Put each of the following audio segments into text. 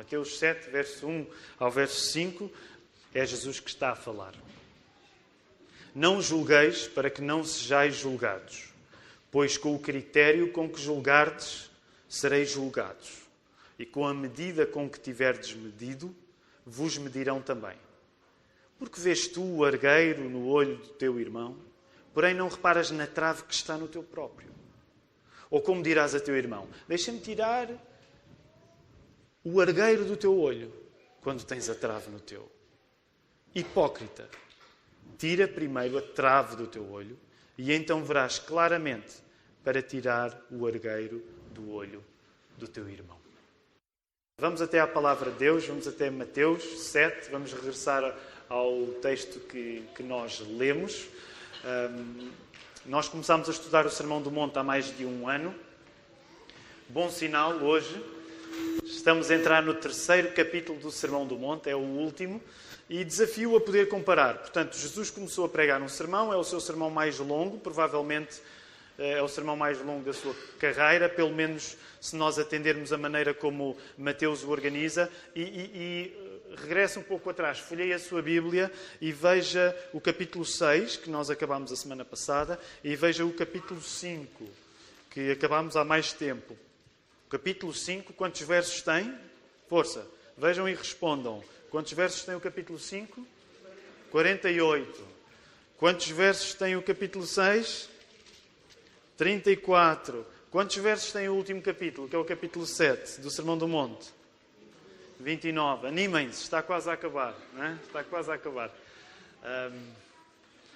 Mateus 7, verso 1 ao verso 5, é Jesus que está a falar. Não julgueis para que não sejais julgados, pois com o critério com que julgardes, sereis julgados, e com a medida com que tiverdes medido, vos medirão também. Porque vês tu o argueiro no olho do teu irmão, porém não reparas na trave que está no teu próprio? Ou como dirás a teu irmão: Deixa-me tirar o argueiro do teu olho, quando tens a trave no teu. Hipócrita, tira primeiro a trave do teu olho, e então verás claramente para tirar o argueiro do olho do teu irmão. Vamos até à palavra de Deus, vamos até Mateus 7, vamos regressar ao texto que, que nós lemos. Um, nós começámos a estudar o Sermão do Monte há mais de um ano. Bom sinal, hoje estamos a entrar no terceiro capítulo do Sermão do Monte, é o último, e desafio a poder comparar. Portanto, Jesus começou a pregar um sermão, é o seu sermão mais longo, provavelmente eh, é o sermão mais longo da sua carreira, pelo menos se nós atendermos a maneira como Mateus o organiza, e, e, e regresse um pouco atrás, folheie a sua Bíblia e veja o capítulo 6, que nós acabámos a semana passada, e veja o capítulo 5, que acabámos há mais tempo. Capítulo 5, quantos versos tem? Força, vejam e respondam. Quantos versos tem o capítulo 5? 48. Quantos versos tem o capítulo 6? 34. Quantos versos tem o último capítulo, que é o capítulo 7 do Sermão do Monte? 29. Animem-se, está quase a acabar. Não é? Está quase a acabar. Um,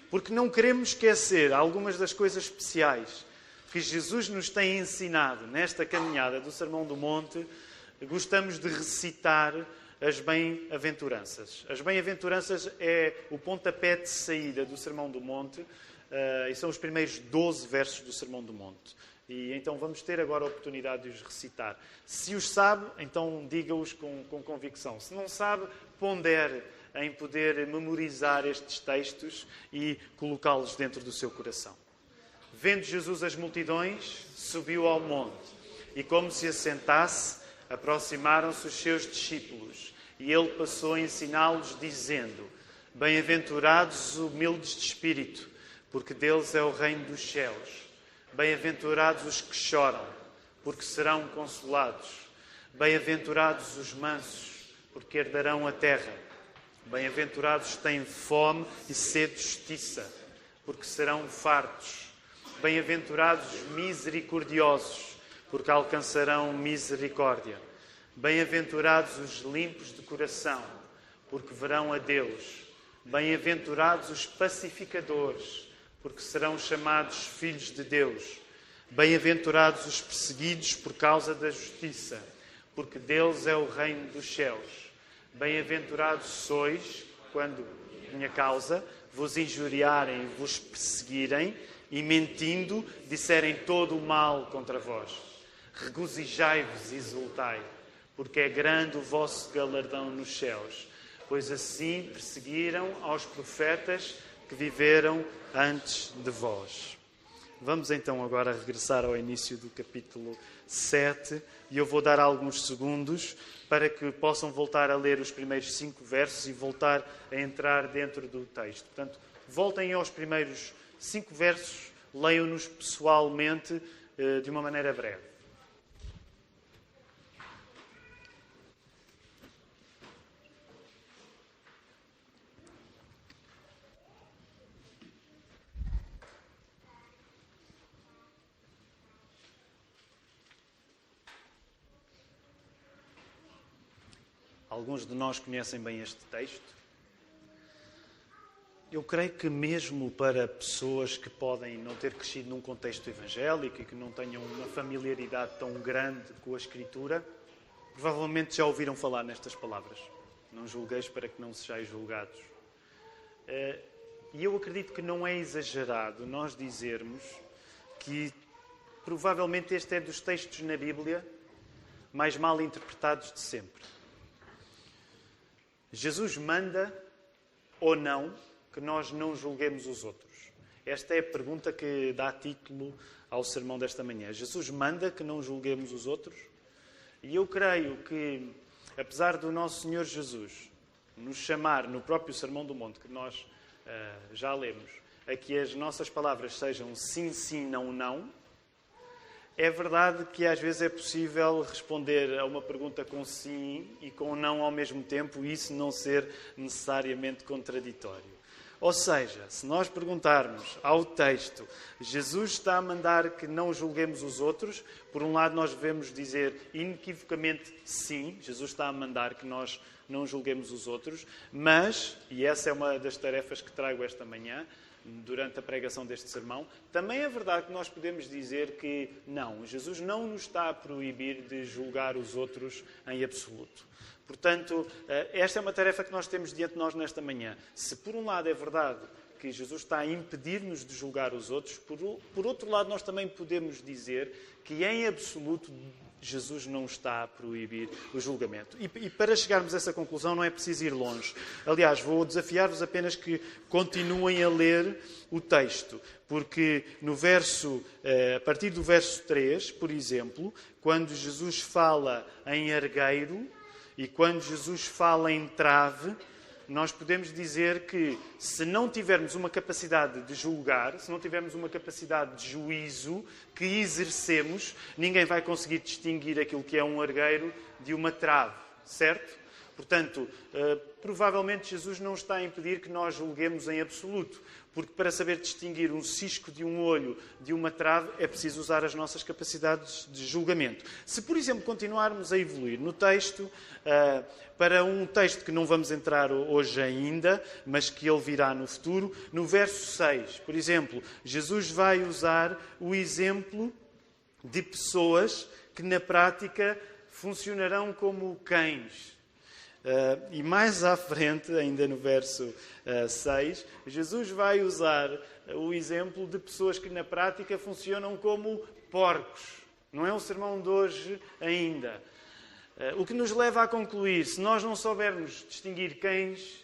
porque não queremos esquecer algumas das coisas especiais que Jesus nos tem ensinado nesta caminhada do Sermão do Monte. Gostamos de recitar as bem-aventuranças. As bem-aventuranças é o pontapé de saída do Sermão do Monte uh, e são os primeiros 12 versos do Sermão do Monte. E então vamos ter agora a oportunidade de os recitar. Se os sabe, então diga-os com, com convicção. Se não sabe, pondere em poder memorizar estes textos e colocá-los dentro do seu coração. Vendo Jesus as multidões, subiu ao monte e, como se assentasse, aproximaram-se os seus discípulos. E ele passou a ensiná-los, dizendo: Bem-aventurados os humildes de espírito, porque deles é o reino dos céus. Bem-aventurados os que choram, porque serão consolados. Bem-aventurados os mansos, porque herdarão a terra. Bem-aventurados têm fome e sede de justiça, porque serão fartos. Bem-aventurados os misericordiosos, porque alcançarão misericórdia. Bem-aventurados os limpos de coração, porque verão a Deus. Bem-aventurados os pacificadores, porque serão chamados filhos de Deus. Bem-aventurados os perseguidos por causa da justiça, porque deles é o reino dos céus. Bem-aventurados sois quando, minha causa, vos injuriarem e vos perseguirem e, mentindo, disserem todo o mal contra vós. Regozijai-vos e exultai, porque é grande o vosso galardão nos céus, pois assim perseguiram aos profetas que viveram antes de vós. Vamos então agora regressar ao início do capítulo 7 e eu vou dar alguns segundos para que possam voltar a ler os primeiros cinco versos e voltar a entrar dentro do texto. Portanto, voltem aos primeiros cinco versos, leiam-nos pessoalmente eh, de uma maneira breve. Alguns de nós conhecem bem este texto. Eu creio que, mesmo para pessoas que podem não ter crescido num contexto evangélico e que não tenham uma familiaridade tão grande com a Escritura, provavelmente já ouviram falar nestas palavras. Não julgueis para que não sejais julgados. Eh, e eu acredito que não é exagerado nós dizermos que provavelmente este é dos textos na Bíblia mais mal interpretados de sempre. Jesus manda ou não que nós não julguemos os outros? Esta é a pergunta que dá título ao sermão desta manhã. Jesus manda que não julguemos os outros? E eu creio que apesar do nosso Senhor Jesus nos chamar no próprio Sermão do Monte, que nós uh, já lemos, a que as nossas palavras sejam sim, sim, não, não, é verdade que às vezes é possível responder a uma pergunta com sim e com não ao mesmo tempo e isso não ser necessariamente contraditório. Ou seja, se nós perguntarmos ao texto, Jesus está a mandar que não julguemos os outros, por um lado nós devemos dizer inequivocamente sim, Jesus está a mandar que nós não julguemos os outros, mas, e essa é uma das tarefas que trago esta manhã, durante a pregação deste sermão, também é verdade que nós podemos dizer que não, Jesus não nos está a proibir de julgar os outros em absoluto. Portanto, eh, esta é uma tarefa que nós temos diante de nós nesta manhã. Se por um lado é verdade que Jesus está a impedir-nos de julgar os outros, por outro lado, nós também podemos dizer que em absoluto Jesus não está a proibir o julgamento. E, para chegarmos a essa conclusão não é preciso ir longe. Aliás, vou desafiar-vos apenas que continuem a ler o texto, porque no verso, eh, a partir do verso 3, por exemplo, quando Jesus fala em argueiro e quando Jesus fala em trave, nós podemos dizer que se não tivermos uma capacidade de julgar, se não tivermos uma capacidade de juízo que exercemos, ninguém vai conseguir distinguir aquilo que é um argueiro de uma trave, certo? Portanto, uh, provavelmente Jesus não está a impedir que nós julguemos em absoluto, porque para saber distinguir um cisco de um olho de uma trave é preciso usar as nossas capacidades de julgamento. Se, por exemplo, continuarmos a evoluir no texto, uh, para um texto que não vamos entrar hoje ainda, mas que ele virá no futuro, no verso 6, por exemplo, Jesus vai usar o exemplo de pessoas que na prática funcionarão como cães. Uh, e mais à frente, ainda no verso uh, eh, 6, Jesus vai usar o exemplo de pessoas que na prática funcionam como porcos. Não é um sermão de hoje ainda. Uh, o que nos leva a concluir, se nós não soubermos distinguir cães eh,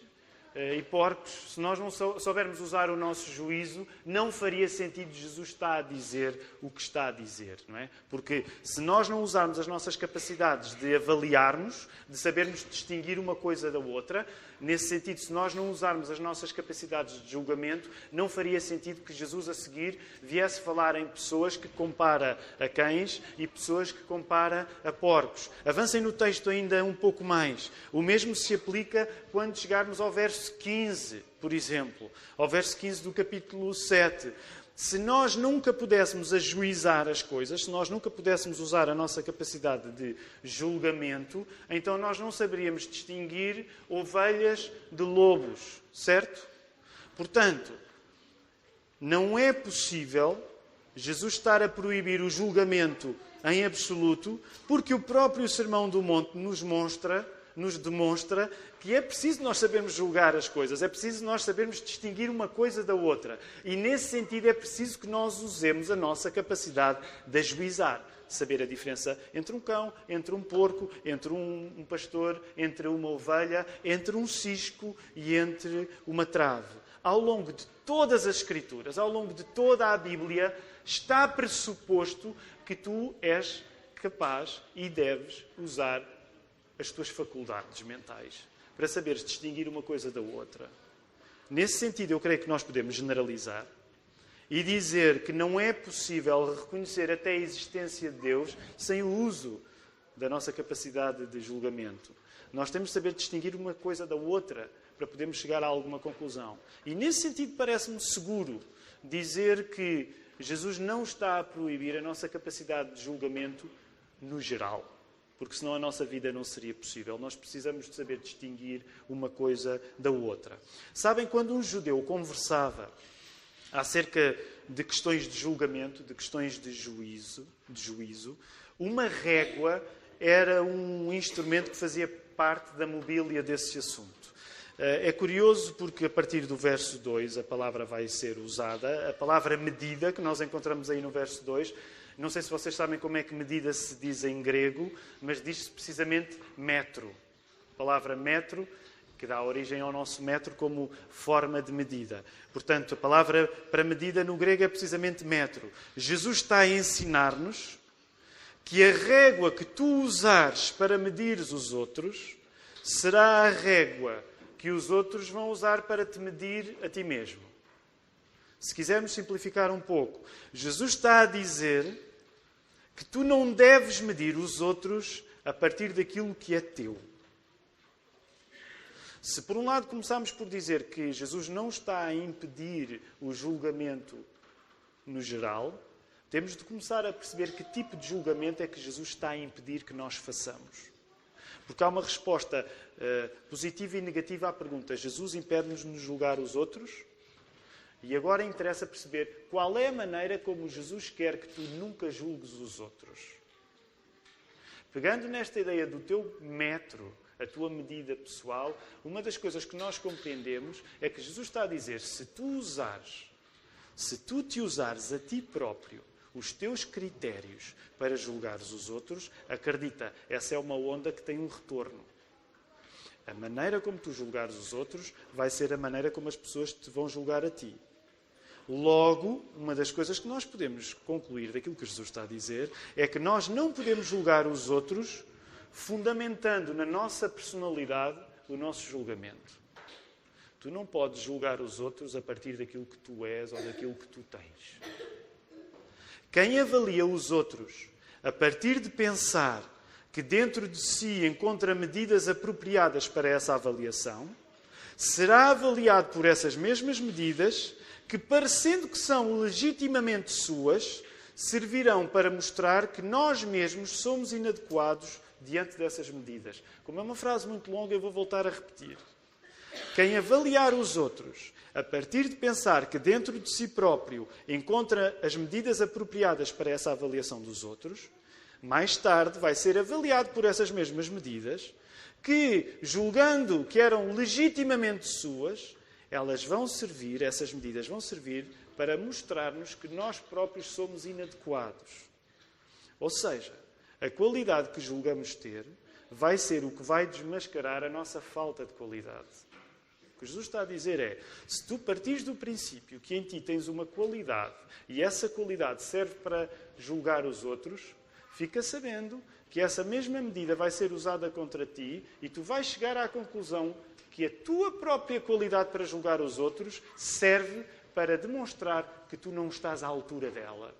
e porcos, se nós não soubermos usar o nosso juízo, não faria sentido Jesus estar a dizer o que está a dizer, não é? Porque se nós não usarmos as nossas capacidades de avaliarmos, de sabermos distinguir uma coisa da outra, nesse sentido, se nós não usarmos as nossas capacidades de julgamento, não faria sentido que Jesus a seguir viesse falar em pessoas que compara a cães e pessoas que compara a porcos. Avancem no texto ainda um pouco mais. O mesmo se aplica quando chegarmos ao verso verso 15, por exemplo, ao verso 15 do capítulo 7. Se nós nunca pudéssemos ajuizar as coisas, se nós nunca pudéssemos usar a nossa capacidade de julgamento, então nós não saberíamos distinguir ovelhas de lobos, certo? Portanto, não é possível Jesus estar a proibir o julgamento em absoluto, porque o próprio Sermão do Monte nos mostra nos demonstra que é preciso nós sabermos julgar as coisas, é preciso nós sabermos distinguir uma coisa da outra. E nesse sentido é preciso que nós usemos a nossa capacidade de ajuizar. Saber a diferença entre um cão, entre um porco, entre um, um pastor, entre uma ovelha, entre um cisco e entre uma trave. Ao longo de todas as Escrituras, ao longo de toda a Bíblia, está pressuposto que tu és capaz e deves usar as tuas faculdades mentais para saberes distinguir uma coisa da outra. Nesse sentido, eu creio que nós podemos generalizar e dizer que não é possível reconhecer até a existência de Deus sem o uso da nossa capacidade de julgamento. Nós temos de saber distinguir uma coisa da outra para podermos chegar a alguma conclusão. E nesse sentido, parece-me seguro dizer que Jesus não está a proibir a nossa capacidade de julgamento no geral porque senão a nossa vida não seria possível. Nós precisamos de saber distinguir uma coisa da outra. Sabem, quando um judeu conversava acerca de questões de julgamento, de questões de juízo, de juízo uma régua era um instrumento que fazia parte da mobília desse assunto. Eh, é curioso porque a partir do verso 2 a palavra vai ser usada, a palavra medida, que nós encontramos aí no verso 2, não sei se vocês sabem como é que medida se diz em grego, mas diz-se precisamente metro. A palavra metro, que dá origem ao nosso metro como forma de medida. Portanto, a palavra para medida no grego é precisamente metro. Jesus está a ensinar-nos que a régua que tu usares para medires os outros será a régua que os outros vão usar para te medir a ti mesmo. Se quisermos simplificar um pouco, Jesus está a dizer que tu não deves medir os outros a partir daquilo que é teu. Se por um lado começamos por dizer que Jesus não está a impedir o julgamento no geral, temos de começar a perceber que tipo de julgamento é que Jesus está a impedir que nós façamos. Porque há uma resposta uh, positiva e negativa à pergunta: Jesus impede-nos de julgar os outros? E agora interessa perceber qual é a maneira como Jesus quer que tu nunca julgues os outros. Pegando nesta ideia do teu metro, a tua medida pessoal, uma das coisas que nós compreendemos é que Jesus está a dizer: se tu usares, se tu te usares a ti próprio, os teus critérios para julgares os outros, acredita, essa é uma onda que tem um retorno. A maneira como tu julgares os outros vai ser a maneira como as pessoas te vão julgar a ti. Logo, uma das coisas que nós podemos concluir daquilo que Jesus está a dizer é que nós não podemos julgar os outros fundamentando na nossa personalidade o nosso julgamento. Tu não podes julgar os outros a partir daquilo que tu és ou daquilo que tu tens. Quem avalia os outros a partir de pensar que dentro de si encontra medidas apropriadas para essa avaliação, será avaliado por essas mesmas medidas que, parecendo que são legitimamente suas, servirão para mostrar que nós mesmos somos inadequados diante dessas medidas. Como é uma frase muito longa, eu vou voltar a repetir. Quem avaliar os outros a partir de pensar que dentro de si próprio encontra as medidas apropriadas para essa avaliação dos outros, mais tarde vai ser avaliado por essas mesmas medidas, que, julgando que eram legitimamente suas, elas vão servir, essas medidas vão servir para mostrar-nos que nós próprios somos inadequados. Ou seja, a qualidade que julgamos ter vai ser o que vai desmascarar a nossa falta de qualidade. O que Jesus está a dizer é: se tu partires do princípio que em ti tens uma qualidade e essa qualidade serve para julgar os outros, fica sabendo que essa mesma medida vai ser usada contra ti e tu vais chegar à conclusão que a tua própria qualidade para julgar os outros serve para demonstrar que tu não estás à altura dela.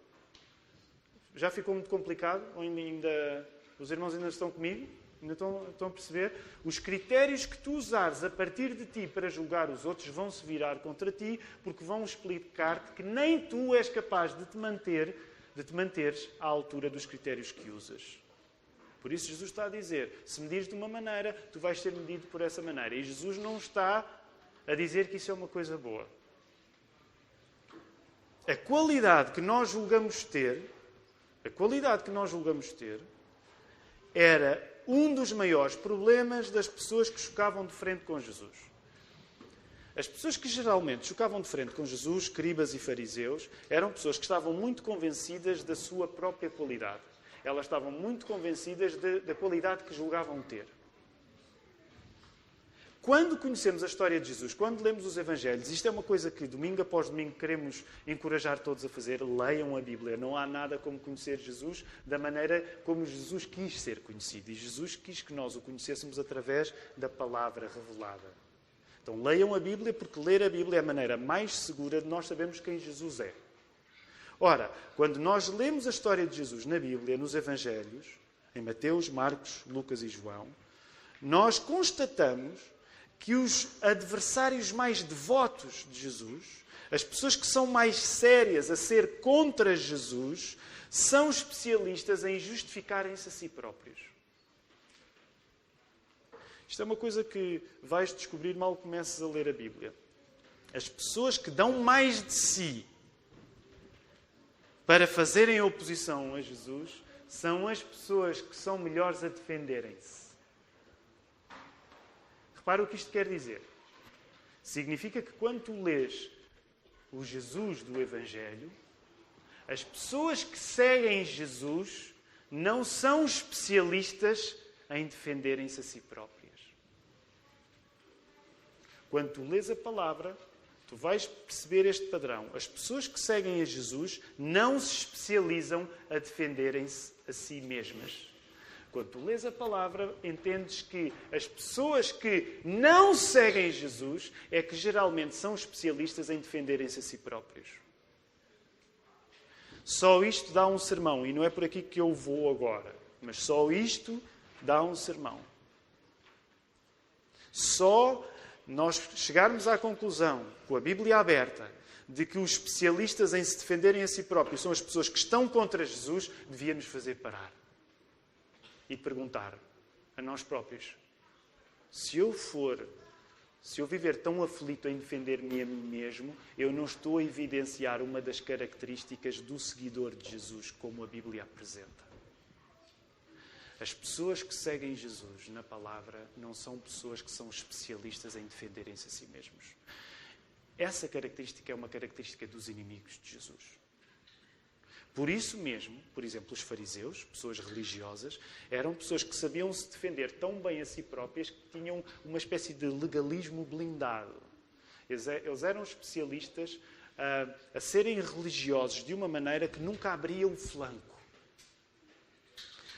Já ficou muito complicado? Ou ainda, os irmãos ainda estão comigo? Ainda estão, estão a perceber? Os critérios que tu usares a partir de ti para julgar os outros vão se virar contra ti, porque vão explicar-te que nem tu és capaz de te manter, de te manteres à altura dos critérios que usas. Por isso Jesus está a dizer: se medires de uma maneira, tu vais ser medido por essa maneira. E Jesus não está a dizer que isso é uma coisa boa. A qualidade que nós julgamos ter a qualidade que nós julgamos ter era um dos maiores problemas das pessoas que chocavam de frente com Jesus. As pessoas que geralmente chocavam de frente com Jesus, escribas e fariseus, eram pessoas que estavam muito convencidas da sua própria qualidade. Elas estavam muito convencidas de, da qualidade que julgavam ter. Quando conhecemos a história de Jesus, quando lemos os Evangelhos, isto é uma coisa que domingo após domingo queremos encorajar todos a fazer, leiam a Bíblia. Não há nada como conhecer Jesus da maneira como Jesus quis ser conhecido. E Jesus quis que nós o conhecêssemos através da palavra revelada. Então leiam a Bíblia, porque ler a Bíblia é a maneira mais segura de nós sabermos quem Jesus é. Ora, quando nós lemos a história de Jesus na Bíblia, nos Evangelhos, em Mateus, Marcos, Lucas e João, nós constatamos que os adversários mais devotos de Jesus, as pessoas que são mais sérias a ser contra Jesus, são especialistas em justificarem-se a si próprios. Isto é uma coisa que vais descobrir mal começas a ler a Bíblia. As pessoas que dão mais de si para fazerem oposição a Jesus são as pessoas que são melhores a defenderem-se. Repara o que isto quer dizer. Significa que quando tu lês o Jesus do Evangelho, as pessoas que seguem Jesus não são especialistas em defenderem-se a si próprias. Quando tu lês a palavra, tu vais perceber este padrão. As pessoas que seguem a Jesus não se especializam a defenderem-se a si mesmas. Quando tu lês a palavra, entendes que as pessoas que não seguem Jesus é que geralmente são especialistas em defenderem-se a si próprios. Só isto dá um sermão, e não é por aqui que eu vou agora, mas só isto dá um sermão. Só nós chegarmos à conclusão, com a Bíblia aberta, de que os especialistas em se defenderem a si próprios são as pessoas que estão contra Jesus, devia nos fazer parar e perguntar a nós próprios: se eu for, se eu viver tão aflito em defender-me a mim mesmo, eu não estou a evidenciar uma das características do seguidor de Jesus, como a Bíblia apresenta. As pessoas que seguem Jesus na palavra não são pessoas que são especialistas em defenderem-se a si mesmos. Essa característica é uma característica dos inimigos de Jesus. Por isso mesmo, por exemplo, os fariseus, pessoas religiosas, eram pessoas que sabiam se defender tão bem a si próprias que tinham uma espécie de legalismo blindado. Eles é, eram especialistas a, ah, a serem religiosos de uma maneira que nunca abria o flanco.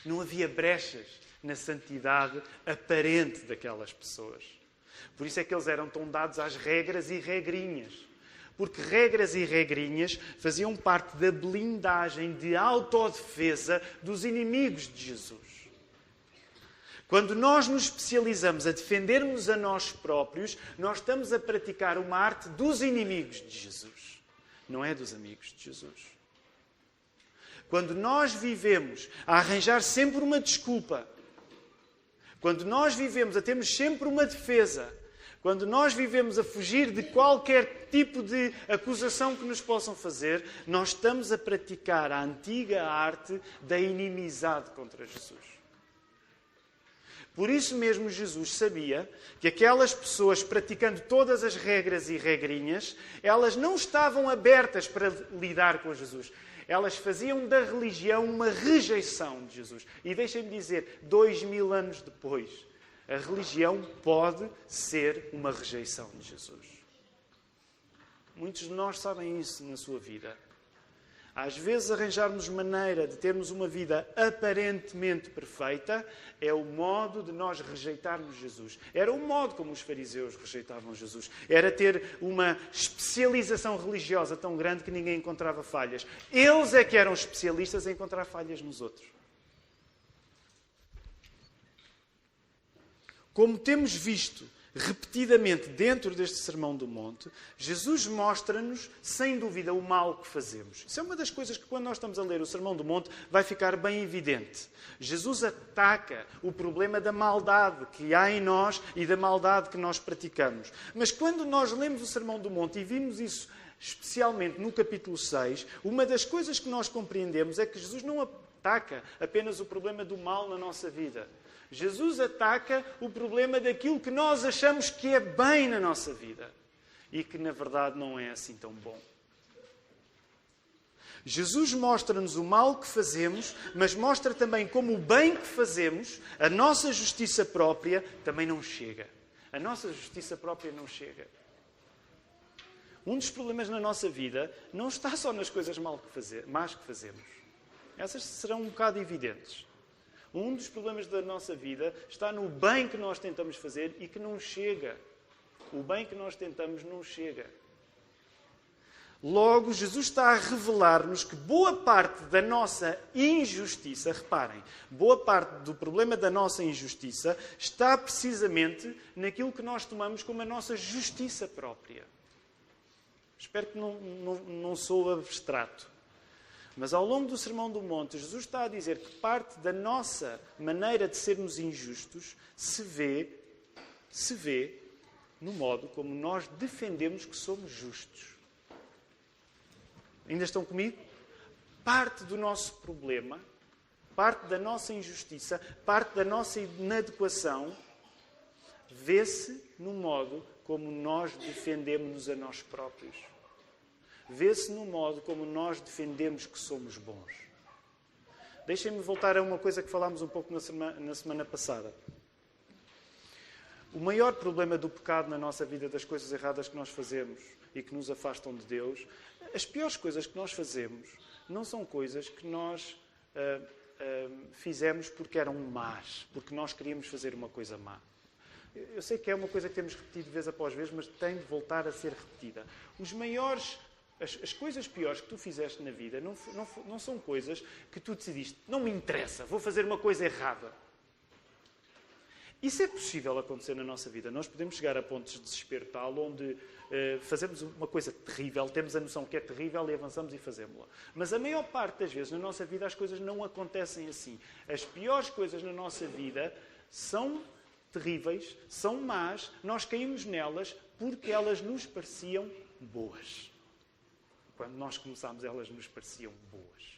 Não havia brechas na santidade aparente daquelas pessoas. Por isso é que eles eram tão dados às regras e regrinhas porque regras e regrinhas faziam parte da blindagem de autodefesa dos inimigos de Jesus. Quando nós nos especializamos a defendermos a nós próprios, nós estamos a praticar uma arte dos inimigos de Jesus, não é dos amigos de Jesus. Quando nós vivemos a arranjar sempre uma desculpa, quando nós vivemos a termos sempre uma defesa, quando nós vivemos a fugir de qualquer tipo de acusação que nos possam fazer, nós estamos a praticar a antiga arte da inimizade contra Jesus. Por isso mesmo, Jesus sabia que aquelas pessoas praticando todas as regras e regrinhas, elas não estavam abertas para lidar com Jesus. Elas faziam da religião uma rejeição de Jesus. E deixem-me dizer, dois mil anos depois, a religião pode ser uma rejeição de Jesus. Muitos de nós sabem isso na sua vida. Às vezes, arranjarmos maneira de termos uma vida aparentemente perfeita é o modo de nós rejeitarmos Jesus. Era o modo como os fariseus rejeitavam Jesus. Era ter uma especialização religiosa tão grande que ninguém encontrava falhas. Eles é que eram especialistas em encontrar falhas nos outros. Como temos visto repetidamente dentro deste Sermão do Monte, Jesus mostra-nos, sem dúvida, o mal que fazemos. Isso é uma das coisas que, quando nós estamos a ler o Sermão do Monte, vai ficar bem evidente. Jesus ataca o problema da maldade que há em nós e da maldade que nós praticamos. Mas quando nós lemos o Sermão do Monte e vimos isso especialmente no capítulo 6, uma das coisas que nós compreendemos é que Jesus não ataca apenas o problema do mal na nossa vida. Jesus ataca o problema daquilo que nós achamos que é bem na nossa vida e que na verdade não é assim tão bom. Jesus mostra-nos o mal que fazemos, mas mostra também como o bem que fazemos, a nossa justiça própria, também não chega. A nossa justiça própria não chega. Um dos problemas na nossa vida não está só nas coisas mal que fazer, más que fazemos. Essas serão um bocado evidentes. Um dos problemas da nossa vida está no bem que nós tentamos fazer e que não chega. O bem que nós tentamos não chega. Logo, Jesus está a revelar-nos que boa parte da nossa injustiça, reparem, boa parte do problema da nossa injustiça está precisamente naquilo que nós tomamos como a nossa justiça própria. Espero que não, não, não sou abstrato. Mas ao longo do Sermão do Monte, Jesus está a dizer que parte da nossa maneira de sermos injustos se vê, se vê no modo como nós defendemos que somos justos. Ainda estão comigo? Parte do nosso problema, parte da nossa injustiça, parte da nossa inadequação, vê-se no modo como nós defendemos-nos a nós próprios vê-se no modo como nós defendemos que somos bons. Deixem-me voltar a uma coisa que falámos um pouco na semana, na semana passada. O maior problema do pecado na nossa vida, das coisas erradas que nós fazemos e que nos afastam de Deus, as piores coisas que nós fazemos não são coisas que nós uh, hum, fizemos porque eram más, porque nós queríamos fazer uma coisa má. Eu sei que é uma coisa que temos repetido vez após vez, mas tem de voltar a ser repetida. Os maiores, as, as coisas piores que tu fizeste na vida não, não, não são coisas que tu decidiste, não me interessa, vou fazer uma coisa errada. Isso é possível acontecer na nossa vida. Nós podemos chegar a pontos de desespero tal onde uh, fazemos uma coisa terrível, temos a noção que é terrível e avançamos e fazemos-la. Mas a maior parte das vezes na nossa vida as coisas não acontecem assim. As piores coisas na nossa vida são terríveis, são más, nós caímos nelas porque elas nos pareciam boas. Quando nós começámos, elas nos pareciam boas.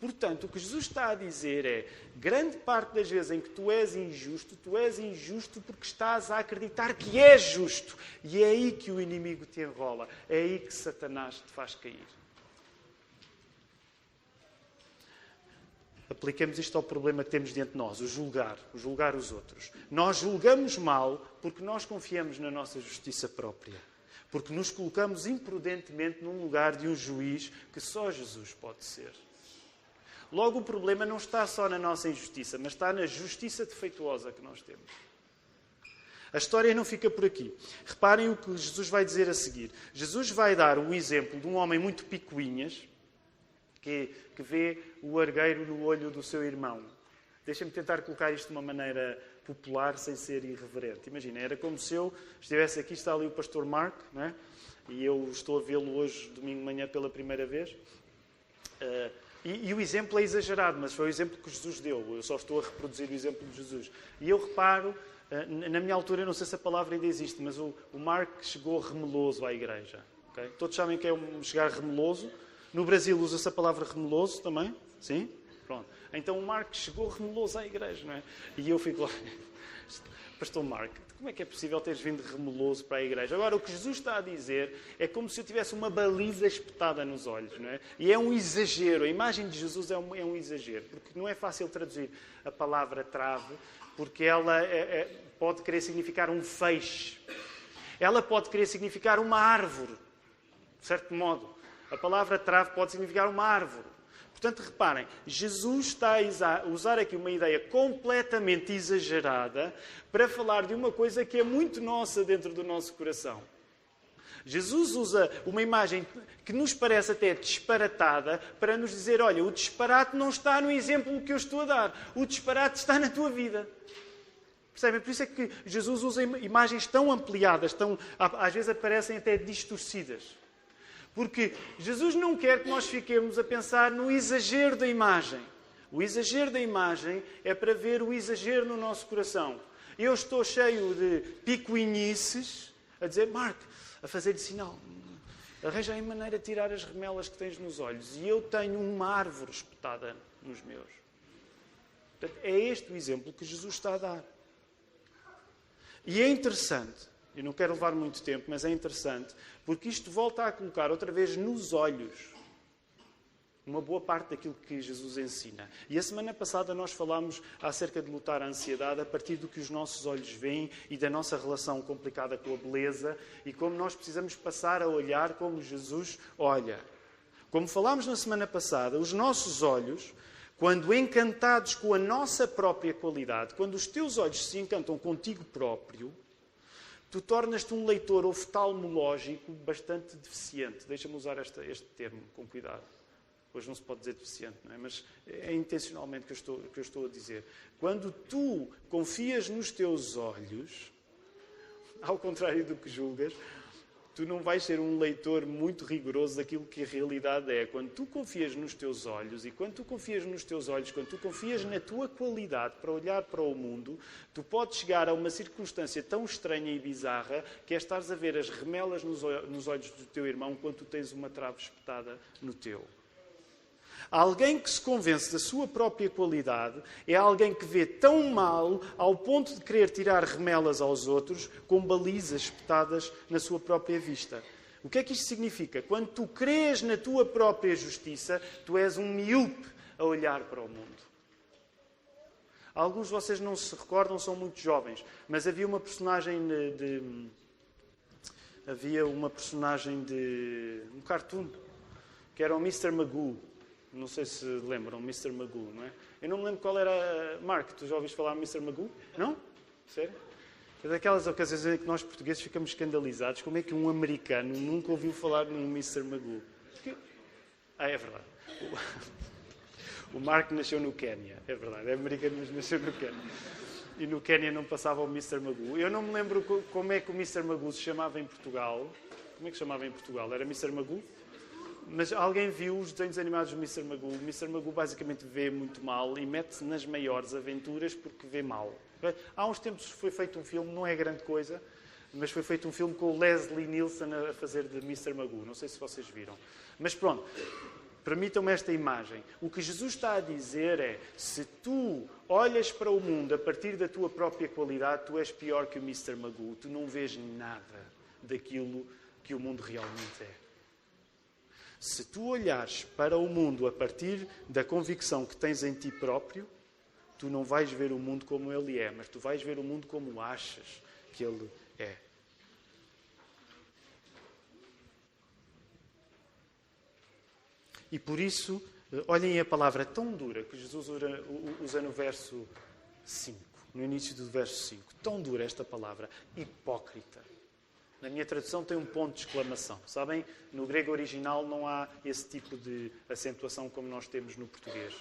Portanto, o que Jesus está a dizer é: grande parte das vezes em que tu és injusto, tu és injusto porque estás a acreditar que és justo. E é aí que o inimigo te enrola, é aí que Satanás te faz cair. Apliquemos isto ao problema que temos diante de nós, o julgar, o julgar os outros. Nós julgamos mal porque nós confiamos na nossa justiça própria. Porque nos colocamos imprudentemente num lugar de um juiz que só Jesus pode ser. Logo, o problema não está só na nossa injustiça, mas está na justiça defeituosa que nós temos. A história não fica por aqui. Reparem o que Jesus vai dizer a seguir. Jesus vai dar o exemplo de um homem muito picuinhas, que, que vê o argueiro no olho do seu irmão. Deixem-me tentar colocar isto de uma maneira popular, sem ser irreverente. Imagina, era como se eu estivesse aqui, está ali o pastor Mark, né? e eu estou a vê-lo hoje, domingo de manhã, pela primeira vez. Uh, e, e, o exemplo é exagerado, mas foi o exemplo que Jesus deu. Eu só estou a reproduzir o exemplo de Jesus. E eu reparo, eh, na minha altura, eu não sei se a palavra ainda existe, mas o, o Mark chegou remeloso à igreja. Okay? Todos sabem que é um chegar remeloso. No Brasil usa-se a palavra remeloso também? Sim? Pronto. Então o Mark chegou remeloso à igreja, não é? E eu fico lá. Pastor Mark, como é que é possível teres vindo remeloso para a igreja? Agora, o que Jesus está a dizer é como se eu tivesse uma baliza espetada nos olhos, não é? E é um exagero. A imagem de Jesus é um, é um exagero, porque não é fácil traduzir a palavra trave, porque ela é, é, pode querer significar um feixe. Ela pode querer significar uma árvore, de certo modo. A palavra trave pode significar uma árvore. Portanto, reparem, Jesus está a usar aqui uma ideia completamente exagerada para falar de uma coisa que é muito nossa dentro do nosso coração. Jesus usa uma imagem que nos parece até disparatada para nos dizer: olha, o disparate não está no exemplo que eu estou a dar, o disparate está na tua vida. Percebem? Por isso é que Jesus usa imagens tão ampliadas, tão, às vezes aparecem até distorcidas. Porque Jesus não quer que nós fiquemos a pensar no exagero da imagem. O exagero da imagem é para ver o exagero no nosso coração. Eu estou cheio de picuinices a dizer, Mark, a fazer-lhe sinal. Arranja aí maneira de tirar as remelas que tens nos olhos. E eu tenho uma árvore espetada nos meus. Portanto, é este o exemplo que Jesus está a dar. E é interessante e não quero levar muito tempo, mas é interessante, porque isto volta a colocar outra vez nos olhos uma boa parte daquilo que Jesus ensina. E a semana passada nós falámos acerca de lutar a ansiedade a partir do que os nossos olhos veem e da nossa relação complicada com a beleza e como nós precisamos passar a olhar como Jesus olha. Como falámos na semana passada, os nossos olhos, quando encantados com a nossa própria qualidade, quando os teus olhos se encantam contigo próprio, tu tornas-te um leitor oftalmológico bastante deficiente. Deixa-me usar esta, este termo com cuidado. Hoje não se pode dizer deficiente, é? mas é intencionalmente que eu, estou, que eu estou a dizer. Quando tu confias nos teus olhos, ao contrário do que julgas, tu não vais ser um leitor muito rigoroso daquilo que a realidade é. Quando tu confias nos teus olhos, e quando tu confias nos teus olhos, quando tu confias na tua qualidade para olhar para o mundo, tu podes chegar a uma circunstância tão estranha e bizarra que é estares a ver as remelas nos olhos do teu irmão quando tu tens uma trave espetada no teu. Alguém que se convence da sua própria qualidade é alguém que vê tão mal ao ponto de querer tirar remelas aos outros com balizas espetadas na sua própria vista. O que é que isto significa? Quando tu crês na tua própria justiça, tu és um miúpe a olhar para o mundo. Alguns de vocês não se recordam, são muito jovens, mas havia uma personagem de, de havia uma personagem de um cartoon que era o Mr. Magoo Não sei se lembram, Mr. Magoo, não é? Eu não me lembro qual era. Mark, tu já ouviste falar Mr. Magoo? Não? Sério? É daquelas ocasiões em que nós portugueses ficamos escandalizados. Como é que um americano nunca ouviu falar num Mr. Magoo? Porque... Ah, é verdade. O Mark nasceu no Quénia, é verdade. É americano, mas nasceu no Quénia. E no Quénia não passava o Mr. Magoo. Eu não me lembro como é que o Mr. Magoo se chamava em Portugal. Como é que se chamava em Portugal? Era Mr. Magoo? Mas alguém viu os desenhos animados do Mr. Magoo. O Mr. Magoo basicamente vê muito mal e mete-se nas maiores aventuras porque vê mal. Há uns tempos foi feito um filme, não é grande coisa, mas foi feito um filme com o Leslie Nielsen a fazer de Mr. Magoo. Não sei se vocês viram. Mas pronto, Permitam-me esta imagem. O que Jesus está a dizer é: se tu olhas para o mundo a partir da tua própria qualidade, tu és pior que o Mr. Magoo. Tu não vês nada daquilo que o mundo realmente é. Se tu olhares para o mundo a partir da convicção que tens em ti próprio, tu não vais ver o mundo como ele é, mas tu vais ver o mundo como achas que ele é. E por isso, eh, olhem a palavra tão dura que Jesus usa no verso 5, no início do verso 5. Tão dura esta palavra, hipócrita. Na minha tradução tem um ponto de exclamação. Sabem, no grego original não há esse tipo de acentuação como nós temos no português.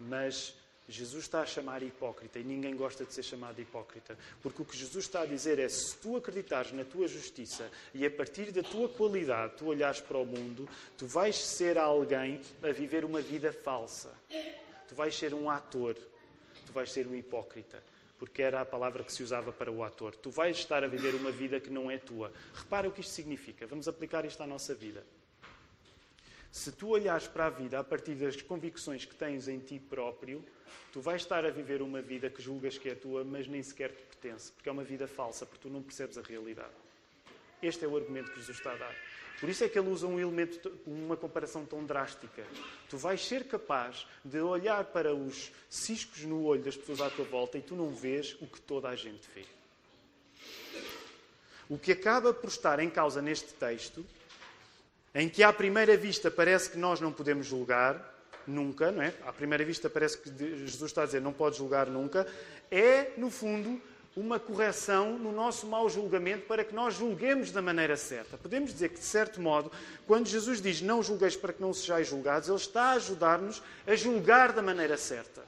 Mas Jesus está a chamar hipócrita e ninguém gosta de ser chamado hipócrita. Porque o que Jesus está a dizer é: se tu acreditares na tua justiça e a partir da tua qualidade tu olhares para o mundo, tu vais ser alguém a viver uma vida falsa. Tu vais ser um ator. Tu vais ser um hipócrita. Porque era a palavra que se usava para o ator. Tu vais estar a viver uma vida que não é tua. Repara o que isto significa. Vamos aplicar isto à nossa vida. Se tu olhares para a vida a partir das convicções que tens em ti próprio, tu vais estar a viver uma vida que julgas que é tua, mas nem sequer te pertence, porque é uma vida falsa, porque tu não percebes a realidade. Este é o argumento que Jesus está a dar. Por isso é que ele usa um elemento, uma comparação tão drástica. Tu vais ser capaz de olhar para os ciscos no olho das pessoas à tua volta e tu não vês o que toda a gente vê. O que acaba por estar em causa neste texto em que à primeira vista parece que nós não podemos julgar nunca, não é? À primeira vista parece que Jesus está a dizer não pode julgar nunca, é, no fundo, uma correção no nosso mau julgamento para que nós julguemos da maneira certa. Podemos dizer que, de certo modo, quando Jesus diz não julgueis para que não sejais julgados, Ele está a ajudar-nos a julgar da maneira certa.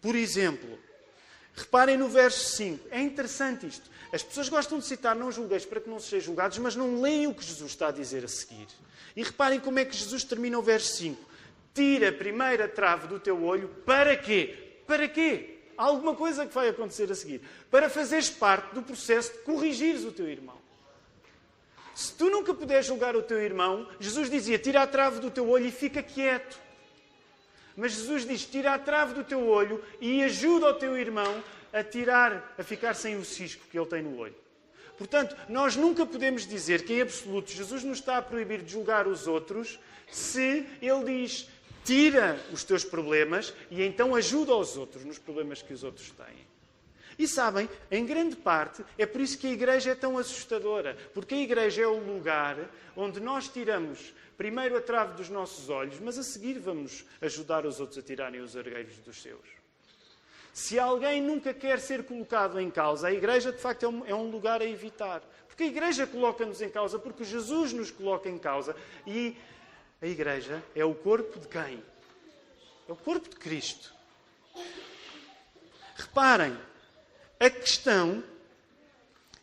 Por exemplo, reparem no verso 5, é interessante isto. As pessoas gostam de citar não julgueis para que não sejam julgados, mas não leem o que Jesus está a dizer a seguir. E reparem como é que Jesus termina o verso 5. Tira a primeira trave do teu olho, para quê? Para quê? Alguma coisa que vai acontecer a seguir. Para fazeres parte do processo de corrigires o teu irmão. Se tu nunca puderes julgar o teu irmão, Jesus dizia: tira a trave do teu olho e fica quieto. Mas Jesus diz: tira a trave do teu olho e ajuda o teu irmão a tirar, a ficar sem o cisco que ele tem no olho. Portanto, nós nunca podemos dizer que, em absoluto, Jesus nos está a proibir de julgar os outros se ele diz tira os teus problemas e então ajuda os outros nos problemas que os outros têm. E sabem, em grande parte, é por isso que a igreja é tão assustadora. Porque a igreja é o lugar onde nós tiramos primeiro a trave dos nossos olhos, mas a seguir vamos ajudar os outros a tirarem os argueiros dos seus. Se alguém nunca quer ser colocado em causa, a igreja de facto é um, é um lugar a evitar. Porque a igreja coloca-nos em causa, porque Jesus nos coloca em causa. E a igreja é o corpo de quem? É o corpo de Cristo. Reparem, a questão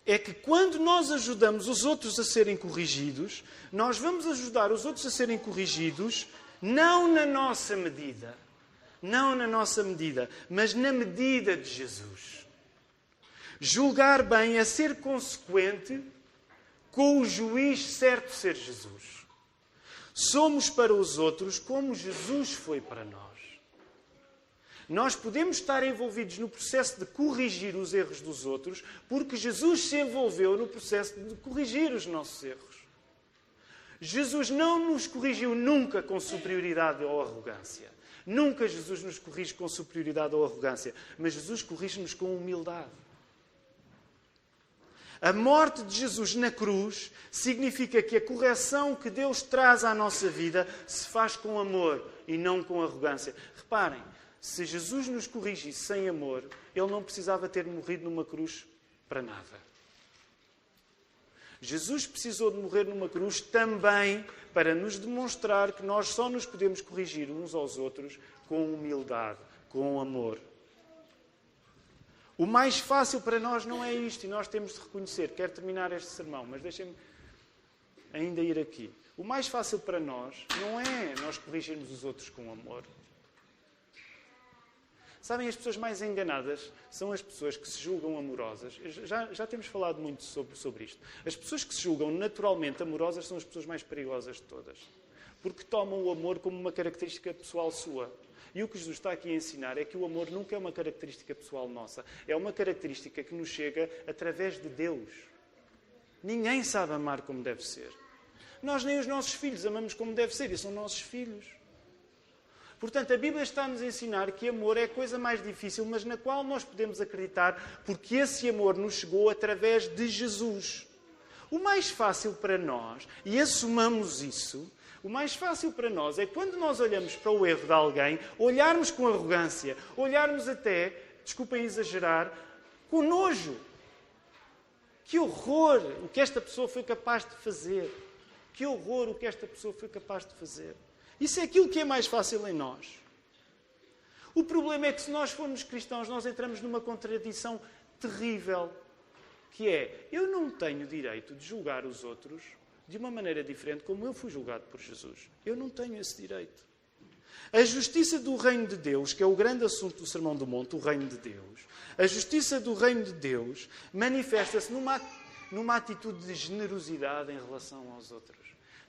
é que quando nós ajudamos os outros a serem corrigidos, nós vamos ajudar os outros a serem corrigidos não na nossa medida não na nossa medida, mas na medida de Jesus. Julgar bem é ser consequente com o juiz certo ser Jesus. Somos para os outros como Jesus foi para nós. Nós podemos estar envolvidos no processo de corrigir os erros dos outros, porque Jesus se envolveu no processo de corrigir os nossos erros. Jesus não nos corrigiu nunca com superioridade ou arrogância. Nunca Jesus nos corrige com superioridade ou arrogância, mas Jesus corrige-nos com humildade. A morte de Jesus na cruz significa que a correção que Deus traz à nossa vida se faz com amor e não com arrogância. Reparem, se Jesus nos corrigisse sem amor, ele não precisava ter morrido numa cruz para nada. Jesus precisou de morrer numa cruz também para nos demonstrar que nós só nos podemos corrigir uns aos outros com humildade, com amor. O mais fácil para nós não é isto e nós temos de reconhecer. Quero terminar este sermão, mas deixem-me ainda ir aqui. O mais fácil para nós não é nós corrigirmos os outros com amor. Sabem, as pessoas mais enganadas são as pessoas que se julgam amorosas. Já, já temos falado muito sobre, sobre isto. As pessoas que se julgam naturalmente amorosas são as pessoas mais perigosas de todas. Porque tomam o amor como uma característica pessoal sua. E o que Jesus está aqui a ensinar é que o amor nunca é uma característica pessoal nossa, é uma característica que nos chega através de Deus. Ninguém sabe amar como deve ser. Nós nem os nossos filhos amamos como deve ser, e são nossos filhos. Portanto, a Bíblia está a ensinar que amor é a coisa mais difícil, mas na qual nós podemos acreditar, porque esse amor nos chegou através de Jesus. O mais fácil para nós, e assumamos isso, o mais fácil para nós é quando nós olhamos para o erro de alguém, olharmos com arrogância, olharmos até, desculpem exagerar, com nojo. Que horror o que esta pessoa foi capaz de fazer. Que horror o que esta pessoa foi capaz de fazer. Isso é aquilo que é mais fácil em nós. O problema é que se nós formos cristãos, nós entramos numa contradição terrível, que é, eu não tenho direito de julgar os outros de uma maneira diferente como eu fui julgado por Jesus. Eu não tenho esse direito. A justiça do reino de Deus, que é o grande assunto do Sermão do Monte, o reino de Deus, a justiça do reino de Deus manifesta-se numa, numa atitude de generosidade em relação aos outros.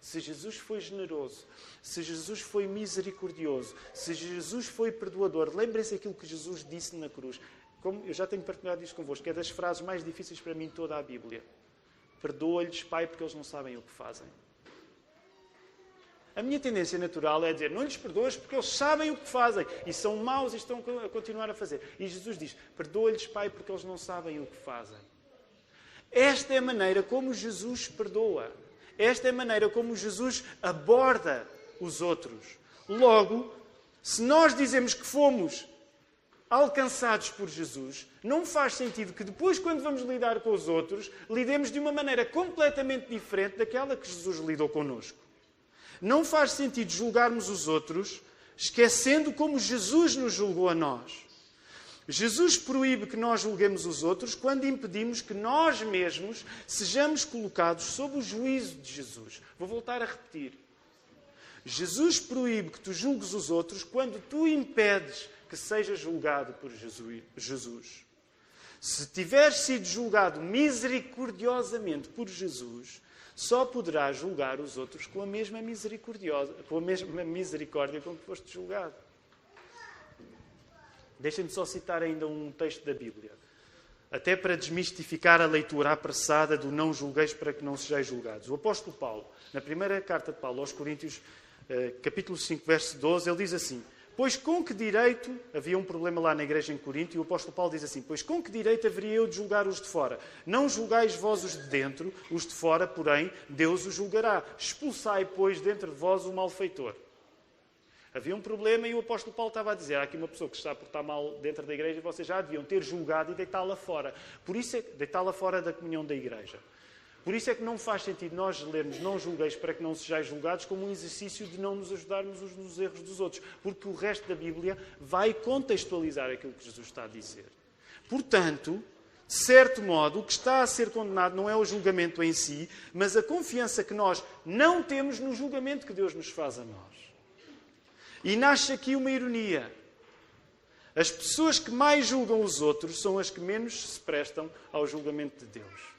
Se Jesus foi generoso, se Jesus foi misericordioso, se Jesus foi perdoador, lembrem-se aquilo que Jesus disse na cruz. Como eu já tenho partilhado isto convosco, é das frases mais difíceis para mim toda a Bíblia. Perdoa-lhes, Pai, porque eles não sabem o que fazem. A minha tendência natural é dizer, não lhes perdoas porque eles sabem o que fazem e são maus e estão a continuar a fazer. E Jesus diz, perdoa-lhes, Pai, porque eles não sabem o que fazem. Esta é a maneira como Jesus perdoa. Esta é a maneira como Jesus aborda os outros. Logo, se nós dizemos que fomos alcançados por Jesus, não faz sentido que depois, quando vamos lidar com os outros, lidemos de uma maneira completamente diferente daquela que Jesus lidou connosco. Não faz sentido julgarmos os outros esquecendo como Jesus nos julgou a nós. Jesus proíbe que nós julguemos os outros quando impedimos que nós mesmos sejamos colocados sob o juízo de Jesus. Vou voltar a repetir. Jesus proíbe que tu julgues os outros quando tu impedes que seja julgado por Jesus. Se tiveres sido julgado misericordiosamente por Jesus, só poderás julgar os outros com a mesma misericordiosa, com a mesma misericórdia com que foste julgado. Deixem-me só citar ainda um texto da Bíblia. Até para desmistificar a leitura apressada do não julgueis para que não sejais julgados. O apóstolo Paulo, na primeira carta de Paulo aos Coríntios, eh, capítulo 5, verso 12, ele diz assim: Pois com que direito, havia um problema lá na igreja em Corinto, e o apóstolo Paulo diz assim: Pois com que direito haveria eu de julgar os de fora? Não julgais vós os de dentro, os de fora, porém, Deus os julgará. Expulsai, pois, dentro de vós o malfeitor. Havia um problema e o apóstolo Paulo estava a dizer: há aqui uma pessoa que está a portar mal dentro da igreja e vocês já deviam ter julgado e deitá-la fora. Por isso é deitá-la fora da comunhão da igreja. Por isso é que não faz sentido nós lermos não julgueis para que não sejais julgados como um exercício de não nos ajudarmos uns nos erros dos outros, porque o resto da Bíblia vai contextualizar aquilo que Jesus está a dizer. Portanto, de certo modo, o que está a ser condenado não é o julgamento em si, mas a confiança que nós não temos no julgamento que Deus nos faz a nós. E nasce aqui uma ironia. As pessoas que mais julgam os outros são as que menos se prestam ao julgamento de Deus.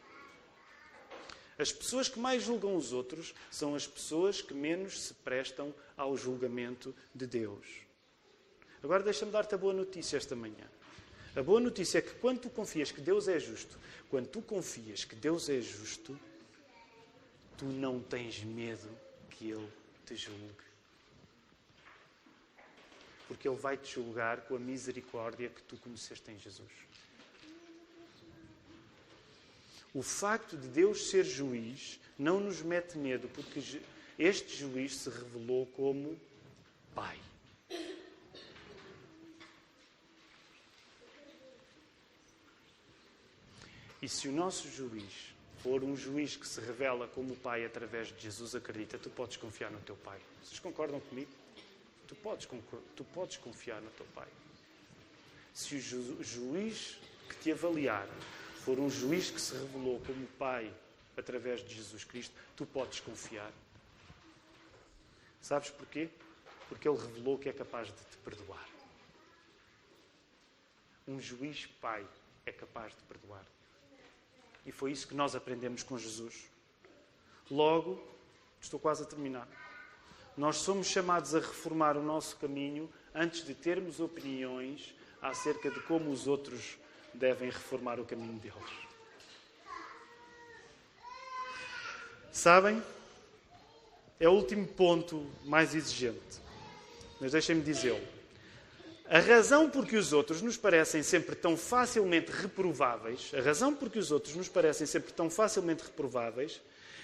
As pessoas que mais julgam os outros são as pessoas que menos se prestam ao julgamento de Deus. Agora deixa-me dar-te a boa notícia esta manhã. A boa notícia é que quando tu confias que Deus é justo, quando tu confias que Deus é justo, tu não tens medo que Ele te julgue. Porque Ele vai te julgar com a misericórdia que tu conheceste em Jesus. O facto de Deus ser juiz não nos mete medo, porque este juiz se revelou como Pai. E se o nosso juiz for um juiz que se revela como Pai através de Jesus, acredita, tu podes confiar no teu Pai. Vocês concordam comigo? Tu podes, tu podes confiar no teu Pai. Se o ju juiz que te avaliar for um juiz que se revelou como Pai através de Jesus Cristo, tu podes confiar. Sabes porquê? Porque Ele revelou que é capaz de te perdoar. Um juiz Pai é capaz de perdoar. E foi isso que nós aprendemos com Jesus. Logo, estou quase a terminar. Nós somos chamados a reformar o nosso caminho antes de termos opiniões acerca de como os outros devem reformar o caminho deles. Sabem? É o último ponto mais exigente. Mas deixem-me dizê-lo. A razão por que os outros nos parecem sempre tão facilmente reprováveis, a razão por que os outros nos parecem sempre tão facilmente reprováveis,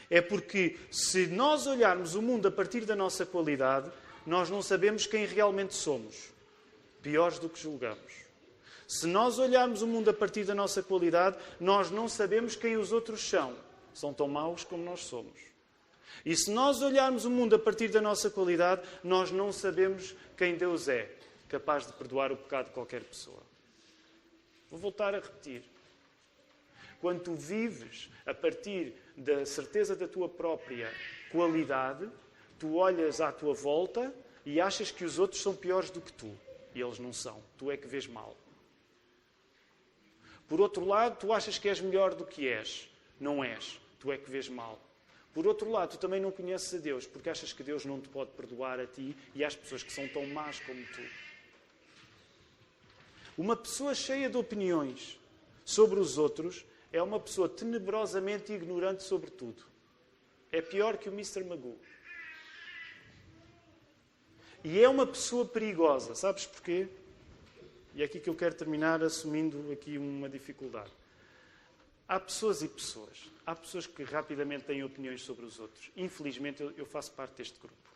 é porque se nós olharmos o mundo a partir da nossa qualidade, nós não sabemos quem realmente somos, piores do que julgamos. Se nós olharmos o mundo a partir da nossa qualidade, nós não sabemos quem os outros são. São tão maus como nós somos. E se nós olharmos o mundo a partir da nossa qualidade, nós não sabemos quem Deus é, capaz de perdoar o pecado de qualquer pessoa. Vou voltar a repetir. Quando tu vives a partir da certeza da tua própria qualidade, tu olhas à tua volta e achas que os outros são piores do que tu. E eles não são. Tu é que vês mal. Por outro lado, tu achas que és melhor do que és. Não és. Tu é que vês mal. Por outro lado, tu também não conheces a Deus, porque achas que Deus não te pode perdoar a ti e às pessoas que são tão más como tu. Uma pessoa cheia de opiniões sobre os outros é uma pessoa tenebrosamente ignorante sobre tudo. É pior que o Mr. Magoo. E é uma pessoa perigosa. Sabes porquê? E é aqui que eu quero terminar assumindo aqui uma dificuldade. Há pessoas e pessoas. Há pessoas que rapidamente têm opiniões sobre os outros. Infelizmente, eu faço parte deste grupo.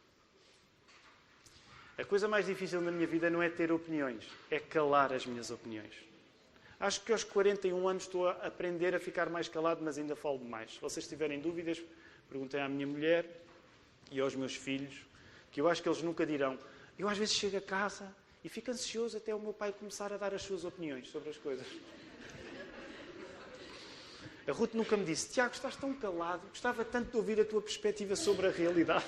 A coisa mais difícil na minha vida não é ter opiniões, é calar as minhas opiniões. Acho que aos 41 anos estou a aprender a ficar mais calado, mas ainda falo demais. Se vocês tiverem dúvidas, perguntem à minha mulher e aos meus filhos, que eu acho que eles nunca dirão. Eu às vezes chego a casa e fico ansioso até o meu pai começar a dar as suas opiniões sobre as coisas. A Ruth nunca me disse: Tiago, estás tão calado, gostava tanto de ouvir a tua perspectiva sobre a realidade.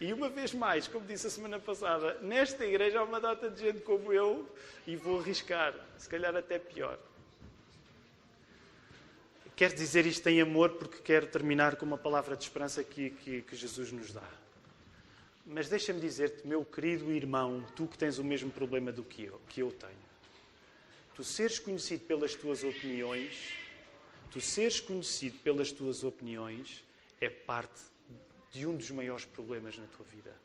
E uma vez mais, como disse a semana passada, nesta igreja há uma data de gente como eu e vou arriscar, se calhar até pior. Quero dizer isto em amor porque quero terminar com uma palavra de esperança que, que, que Jesus nos dá. Mas deixa-me dizer-te, meu querido irmão, tu que tens o mesmo problema do que eu, que eu tenho. Tu seres conhecido pelas tuas opiniões, tu seres conhecido pelas tuas opiniões é parte de um dos maiores problemas na tua vida.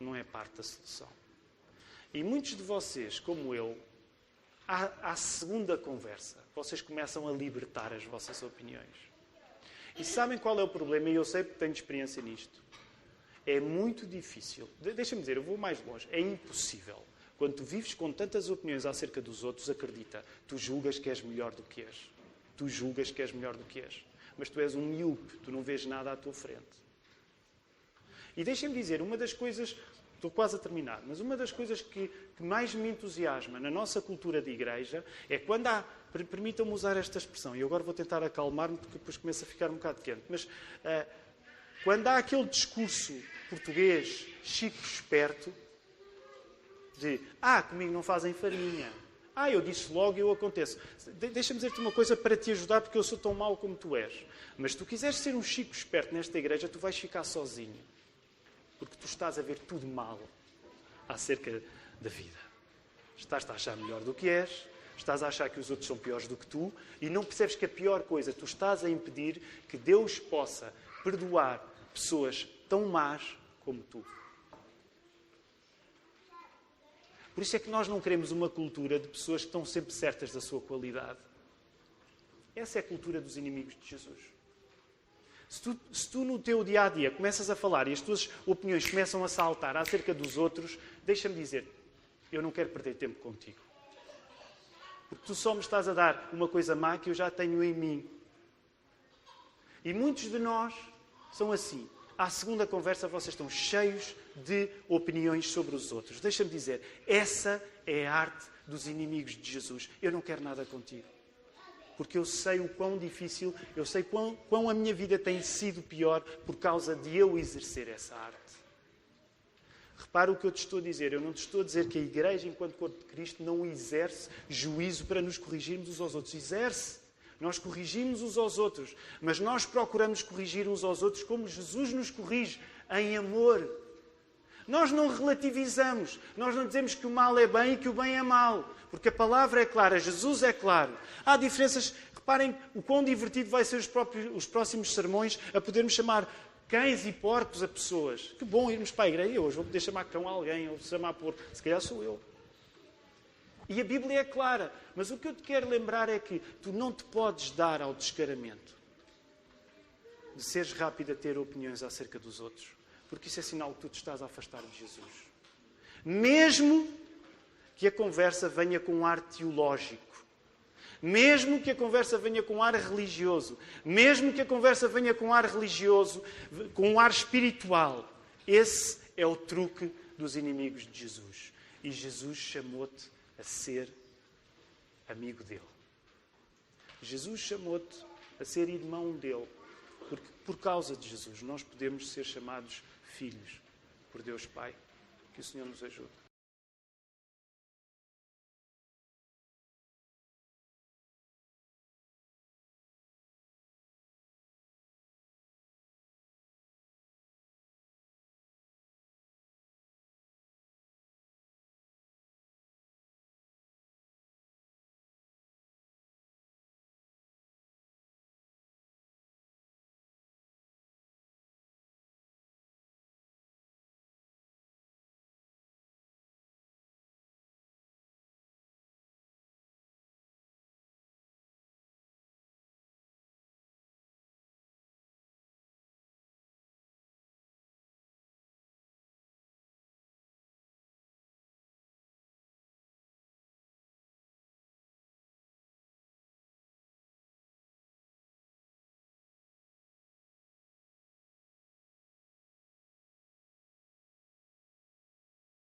Não é parte da solução. E muitos de vocês, como eu, à, à segunda conversa, vocês começam a libertar as vossas opiniões. E sabem qual é o problema? E eu sei porque tenho experiência nisto. É muito difícil. Deixa-me dizer, eu vou mais longe. É impossível. Quando tu vives com tantas opiniões acerca dos outros, acredita, tu julgas que és melhor do que és. Tu julgas que és melhor do que és. Mas tu és um miúpe, tu não vês nada à tua frente. E deixem-me dizer, uma das coisas, estou quase a terminar, mas uma das coisas que, que mais me entusiasma na nossa cultura de igreja é quando há, permitam-me usar esta expressão, e agora vou tentar acalmar-me porque depois começa a ficar um bocado quente, mas uh, quando há aquele discurso português chico esperto, de ah, comigo não fazem farinha. Ah, eu disse logo e eu aconteço. Deixa-me dizer-te uma coisa para te ajudar, porque eu sou tão mau como tu és. Mas se tu quiseres ser um chico esperto nesta igreja, tu vais ficar sozinho porque tu estás a ver tudo mal acerca da vida. Estás a achar melhor do que és, estás a achar que os outros são piores do que tu e não percebes que a pior coisa, tu estás a impedir que Deus possa perdoar pessoas tão más como tu. Por isso é que nós não queremos uma cultura de pessoas que estão sempre certas da sua qualidade. Essa é a cultura dos inimigos de Jesus. Se tu, se tu, no teu dia a dia começas a falar e as tuas opiniões começam a saltar acerca dos outros, deixa-me dizer, eu não quero perder tempo contigo. Porque tu só me estás a dar uma coisa má que eu já tenho em mim. E muitos de nós são assim. À segunda conversa, vocês estão cheios de opiniões sobre os outros. Deixa-me dizer, essa é a arte dos inimigos de Jesus. Eu não quero nada contigo. Porque eu sei o quão difícil, eu sei quão, quão a minha vida tem sido pior por causa de eu exercer essa arte. Repara o que eu te estou a dizer. Eu não te estou a dizer que a Igreja, enquanto corpo de Cristo, não exerce juízo para nos corrigirmos uns aos outros. Exerce. Nós corrigimos uns aos outros, mas nós procuramos corrigir uns aos outros como Jesus nos corrige, em amor. Nós não relativizamos, nós não dizemos que o mal é bem e que o bem é mal, porque a palavra é clara, Jesus é claro. Há diferenças, reparem o quão divertido vai ser os, próprios, os próximos sermões a podermos chamar cães e porcos a pessoas. Que bom irmos para a igreja hoje, vou poder chamar cão a alguém, ou chamar porco, se calhar sou eu. E a Bíblia é clara, mas o que eu te quero lembrar é que tu não te podes dar ao descaramento de seres rápido a ter opiniões acerca dos outros, porque isso é sinal que tu te estás a afastar de Jesus. Mesmo que a conversa venha com um ar teológico, mesmo que a conversa venha com um ar religioso, mesmo que a conversa venha com um ar religioso, com um ar espiritual, esse é o truque dos inimigos de Jesus. E Jesus chamou-te a ser amigo dele. Jesus chamou-te a ser irmão dele, porque por causa de Jesus nós podemos ser chamados filhos por Deus Pai. Que o Senhor nos ajude.